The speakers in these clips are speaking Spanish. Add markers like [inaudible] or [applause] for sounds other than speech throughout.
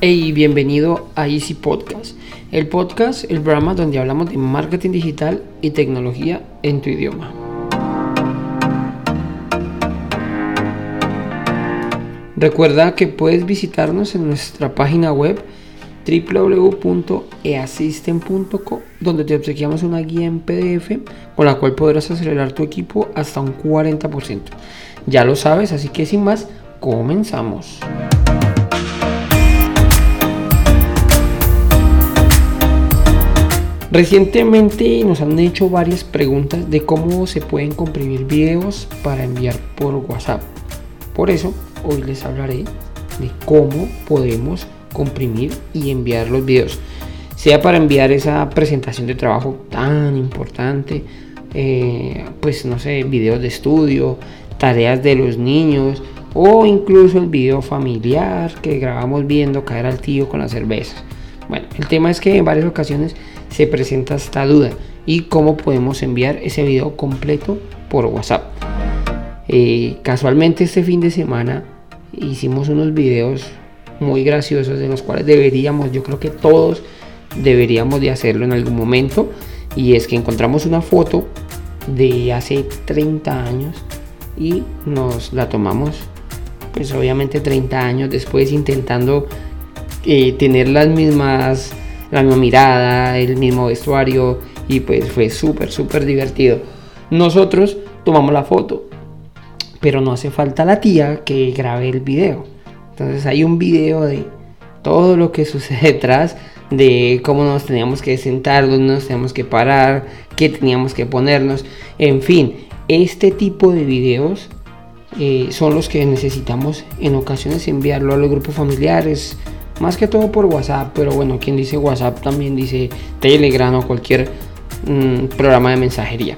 Hey, bienvenido a Easy Podcast, el podcast, el programa donde hablamos de marketing digital y tecnología en tu idioma. Recuerda que puedes visitarnos en nuestra página web www.easystem.co donde te obsequiamos una guía en PDF con la cual podrás acelerar tu equipo hasta un 40%. Ya lo sabes, así que sin más, comenzamos. Recientemente nos han hecho varias preguntas de cómo se pueden comprimir videos para enviar por WhatsApp. Por eso hoy les hablaré de cómo podemos comprimir y enviar los videos. Sea para enviar esa presentación de trabajo tan importante, eh, pues no sé, videos de estudio, tareas de los niños o incluso el video familiar que grabamos viendo caer al tío con la cerveza. Bueno, el tema es que en varias ocasiones se presenta esta duda y cómo podemos enviar ese video completo por WhatsApp. Eh, casualmente este fin de semana hicimos unos videos muy graciosos de los cuales deberíamos, yo creo que todos deberíamos de hacerlo en algún momento y es que encontramos una foto de hace 30 años y nos la tomamos pues obviamente 30 años después intentando eh, tener las mismas la misma mirada, el mismo vestuario y pues fue súper, súper divertido. Nosotros tomamos la foto, pero no hace falta la tía que grabe el video. Entonces hay un video de todo lo que [laughs] sucede detrás, de cómo nos teníamos que sentar, dónde nos teníamos que parar, qué teníamos que ponernos, en fin, este tipo de videos eh, son los que necesitamos en ocasiones enviarlo a los grupos familiares, más que todo por WhatsApp, pero bueno, quien dice WhatsApp también dice Telegram o cualquier mm, programa de mensajería.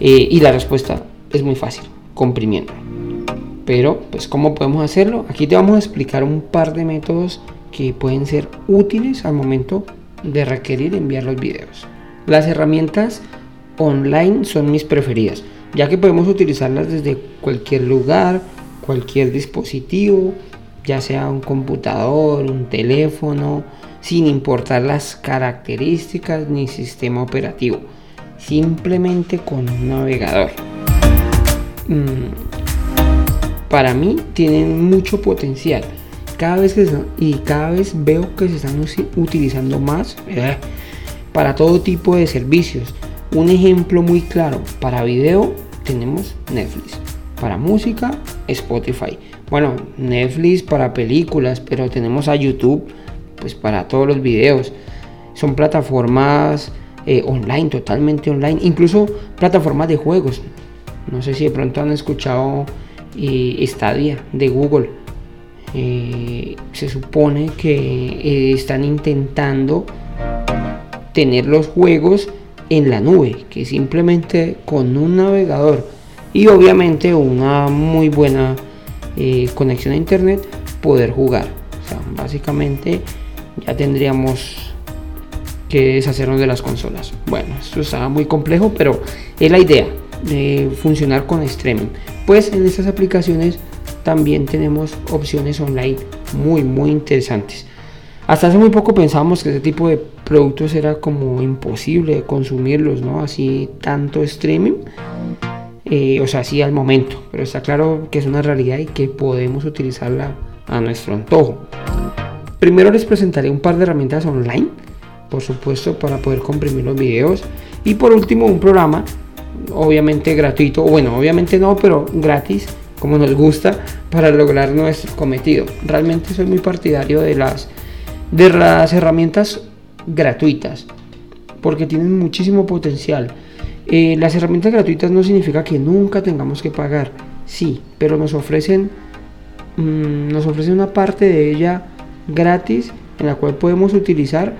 Eh, y la respuesta es muy fácil, comprimiendo. Pero, pues, ¿cómo podemos hacerlo? Aquí te vamos a explicar un par de métodos que pueden ser útiles al momento de requerir enviar los videos. Las herramientas online son mis preferidas, ya que podemos utilizarlas desde cualquier lugar, cualquier dispositivo, ya sea un computador, un teléfono, sin importar las características ni sistema operativo, simplemente con un navegador. Mm, para mí tienen mucho potencial. Cada vez que y cada vez veo que se están utilizando más eh, para todo tipo de servicios. Un ejemplo muy claro para video tenemos Netflix, para música Spotify bueno, Netflix para películas, pero tenemos a YouTube pues para todos los videos. Son plataformas eh, online, totalmente online, incluso plataformas de juegos. No sé si de pronto han escuchado eh, Stadia de Google. Eh, se supone que están intentando tener los juegos en la nube, que simplemente con un navegador y obviamente una muy buena eh, conexión a internet poder jugar. Básicamente ya tendríamos que deshacernos de las consolas. Bueno, esto está muy complejo, pero es la idea de funcionar con streaming. Pues en estas aplicaciones también tenemos opciones online muy muy interesantes. Hasta hace muy poco pensábamos que este tipo de productos era como imposible consumirlos, ¿no? Así tanto streaming. Eh, o sea, sí al momento, pero está claro que es una realidad y que podemos utilizarla a nuestro antojo. Primero les presentaré un par de herramientas online, por supuesto, para poder comprimir los videos. Y por último, un programa, obviamente gratuito, bueno, obviamente no, pero gratis, como nos gusta, para lograr nuestro cometido. Realmente soy muy partidario de las, de las herramientas gratuitas, porque tienen muchísimo potencial eh, las herramientas gratuitas no significa que nunca tengamos que pagar, sí, pero nos ofrecen, mm, nos ofrecen una parte de ella gratis en la cual podemos utilizar.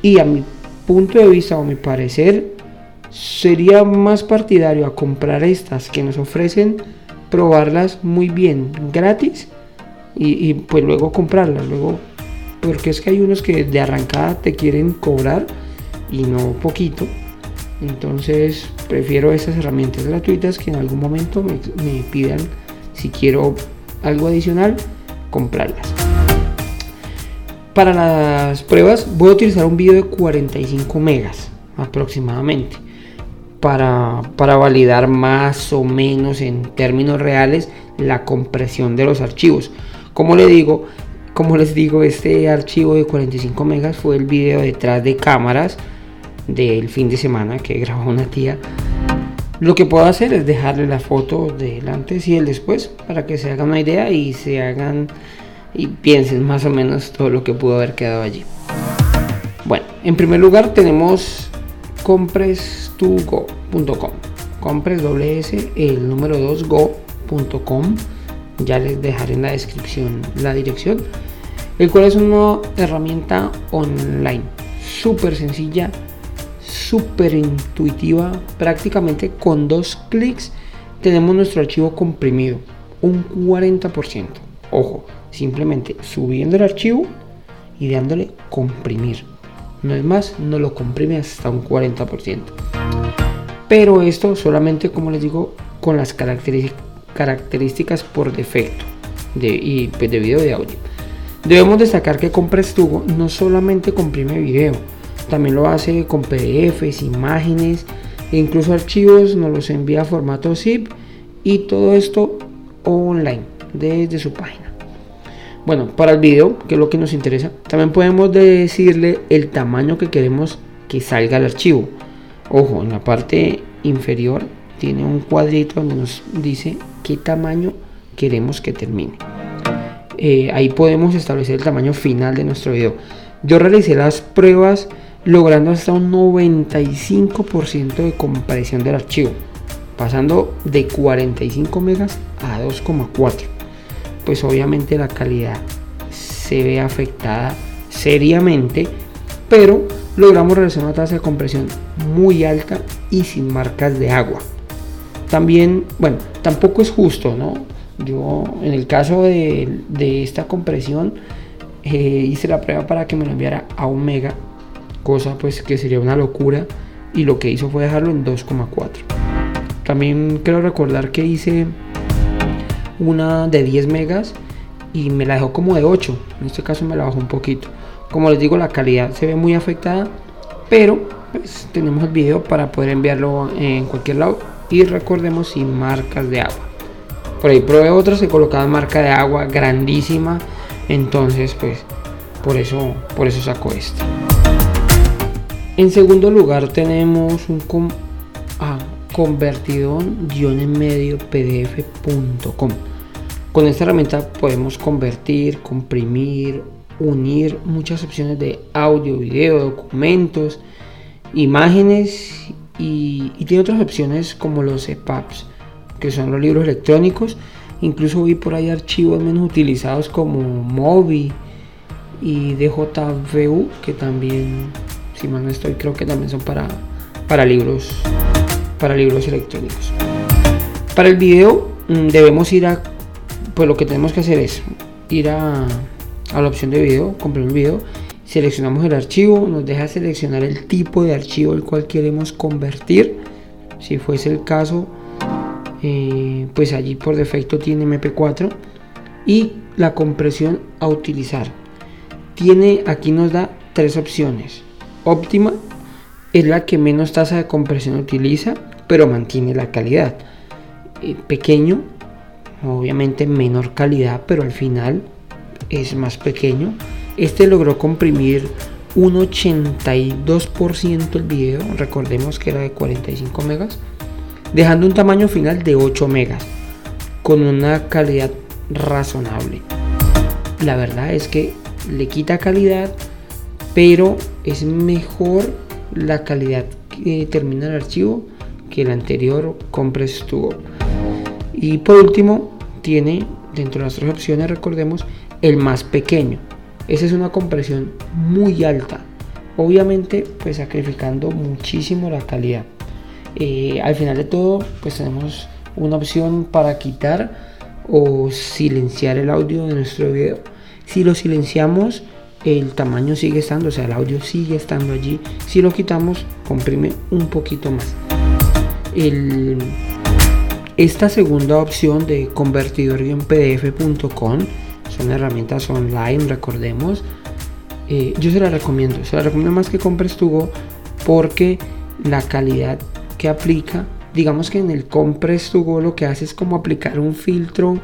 Y a mi punto de vista o mi parecer sería más partidario a comprar estas que nos ofrecen probarlas muy bien gratis y, y pues luego comprarlas. Luego porque es que hay unos que de arrancada te quieren cobrar y no poquito entonces prefiero esas herramientas gratuitas que en algún momento me, pidan si quiero algo adicional, comprarlas. para las pruebas voy a utilizar un video de 45 megas aproximadamente para, para validar más o menos en términos reales la compresión de los archivos. Como le digo, como les digo, este archivo de 45 megas fue el video detrás de cámaras del fin de semana que grabó una tía. Lo que puedo hacer es dejarle la foto del antes y el después para que se hagan una idea y se hagan y piensen más o menos todo lo que pudo haber quedado allí. Bueno, en primer lugar tenemos compress2go.com. Compress S, el número 2 go.com. Ya les dejaré en la descripción la dirección. El cual es una herramienta online súper sencilla, súper intuitiva. Prácticamente con dos clics tenemos nuestro archivo comprimido. Un 40%. Ojo, simplemente subiendo el archivo y dándole comprimir. No es más, no lo comprime hasta un 40%. Pero esto solamente, como les digo, con las características por defecto de, y pues de video y de audio. Debemos destacar que CompressTugo no solamente comprime video, también lo hace con PDFs, imágenes e incluso archivos, nos los envía a formato zip y todo esto online desde su página. Bueno, para el video, que es lo que nos interesa, también podemos decirle el tamaño que queremos que salga el archivo. Ojo, en la parte inferior tiene un cuadrito donde nos dice qué tamaño queremos que termine. Eh, ahí podemos establecer el tamaño final de nuestro video. Yo realicé las pruebas logrando hasta un 95% de compresión del archivo, pasando de 45 megas a 2,4 pues obviamente la calidad se ve afectada seriamente, pero logramos realizar una tasa de compresión muy alta y sin marcas de agua. También, bueno, tampoco es justo, ¿no? Yo, en el caso de, esta compresión, eh, hice la prueba para que me lo enviara a un mega, cosa pues que sería una locura, y lo que hizo fue dejarlo en 2,4. También quiero recordar que hice una de 10 megas y me la dejó como de 8. En este caso me la bajó un poquito. Como les digo, la calidad se ve muy afectada, pero pues, tenemos el video para poder enviarlo en cualquier lado y recordemos sin marcas de agua. Por ahí probé otras que colocaban marca de agua grandísima, entonces pues por eso por eso saco esto. En segundo lugar tenemos un ah, convertidor-en-medio pdf.com. Con esta herramienta podemos convertir, comprimir, unir muchas opciones de audio, video, documentos, imágenes y, tiene otras opciones como los EPUBs, que son los libros electrónicos. Incluso vi por ahí archivos menos utilizados como Mobi y DJVU, que también, si mal no estoy, creo que también son para, para libros para libros electrónicos. Para el video mm, debemos ir a, pues lo que tenemos que hacer es ir a, a la opción de video, comprar el video, seleccionamos el archivo, nos deja seleccionar el tipo de archivo el cual queremos convertir. Si fuese el caso, eh, pues allí por defecto tiene MP4 y la compresión a utilizar. Tiene aquí nos da tres opciones: óptima, es la que menos tasa de compresión utiliza, pero mantiene la calidad. Eh, pequeño, obviamente menor calidad, pero al final es más pequeño. Este logró comprimir un 82% el video, recordemos que era de 45 megas, dejando un tamaño final de 8 megas, con una calidad razonable. La verdad es que le quita calidad, pero es mejor la calidad que termina el archivo que el anterior Compress tuvo. Y por último, tiene dentro de nuestras opciones, recordemos, el más pequeño. Esa es una compresión muy alta. Obviamente, pues sacrificando muchísimo la calidad. Eh, al final de todo, pues tenemos una opción para quitar o silenciar el audio de nuestro video. Si lo silenciamos, el tamaño sigue estando, o sea, el audio sigue estando allí. Si lo quitamos, comprime un poquito más. esta segunda opción de convertidor-pdf.com son herramientas online, recordemos. eh, yo se la recomiendo. Se la recomiendo más que compres tu Go porque la calidad que aplica, digamos que en el compres tu lo que hace es como aplicar un filtro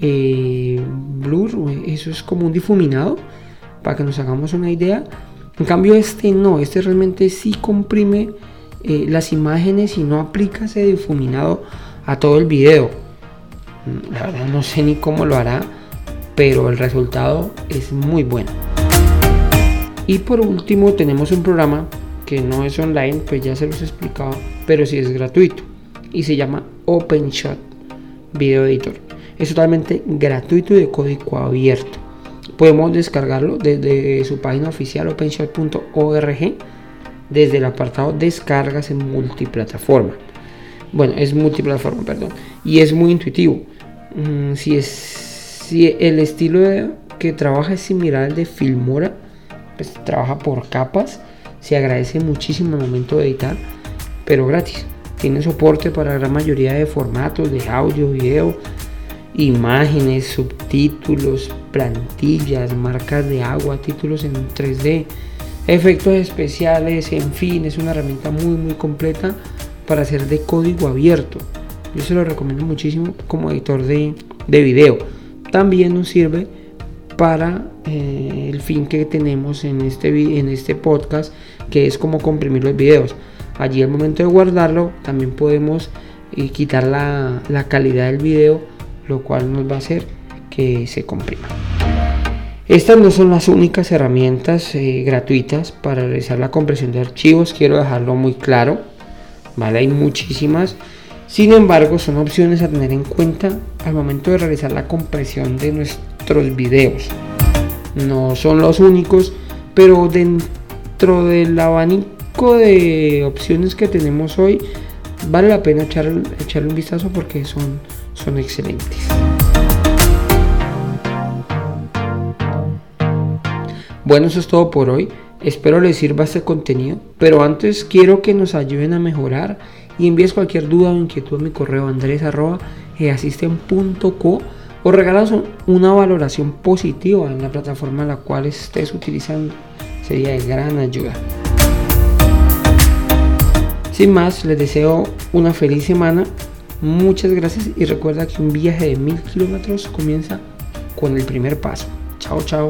eh, blur, eso es como un difuminado, para que nos hagamos una idea. En cambio este no, este realmente sí comprime eh, las imágenes y no aplica ese difuminado a todo el video. Mm, la verdad no sé ni cómo lo hará, pero el resultado es muy bueno. Y por último tenemos un programa que no es online, pues ya se los he explicado, pero sí es gratuito y se llama OpenShot Video Editor. Es totalmente gratuito y de código abierto. Podemos descargarlo desde su página oficial openshot.org desde el apartado descargas en multiplataforma. Bueno, es multiplataforma, perdón. Y es muy intuitivo. Mm, si, es, si el estilo que trabaja es similar al de Filmora, pues trabaja por capas. Se agradece muchísimo el momento de editar, pero gratis. Tiene soporte para la gran mayoría de formatos de audio, video, imágenes, subtítulos, plantillas, marcas de agua, títulos en 3D, efectos especiales, en fin, es una herramienta muy muy completa para hacer de código abierto. Yo se lo recomiendo muchísimo como editor de, de video. También nos sirve para eh, el fin que tenemos en este, en este podcast, que es como comprimir los videos. Allí al momento de guardarlo también podemos eh, quitar la, la calidad del video, lo cual nos va a hacer que se comprima. Estas no son las únicas herramientas eh, gratuitas para realizar la compresión de archivos, quiero dejarlo muy claro, ¿vale? Hay muchísimas, sin embargo son opciones a tener en cuenta al momento de realizar la compresión de nuestros videos. No son los únicos, pero dentro del abanico de opciones que tenemos hoy, vale la pena echarle, echarle un vistazo porque son, son excelentes. Bueno, eso es todo por hoy. Espero les sirva este contenido, pero antes quiero que nos ayuden a mejorar y envíes cualquier duda o inquietud a mi correo andres.easisten.co o regalas una valoración positiva en la plataforma la cual estés utilizando. Sería de gran ayuda. Sin más, les deseo una feliz semana. Muchas gracias y recuerda que un viaje de mil kilómetros comienza con el primer paso. Chao, chao.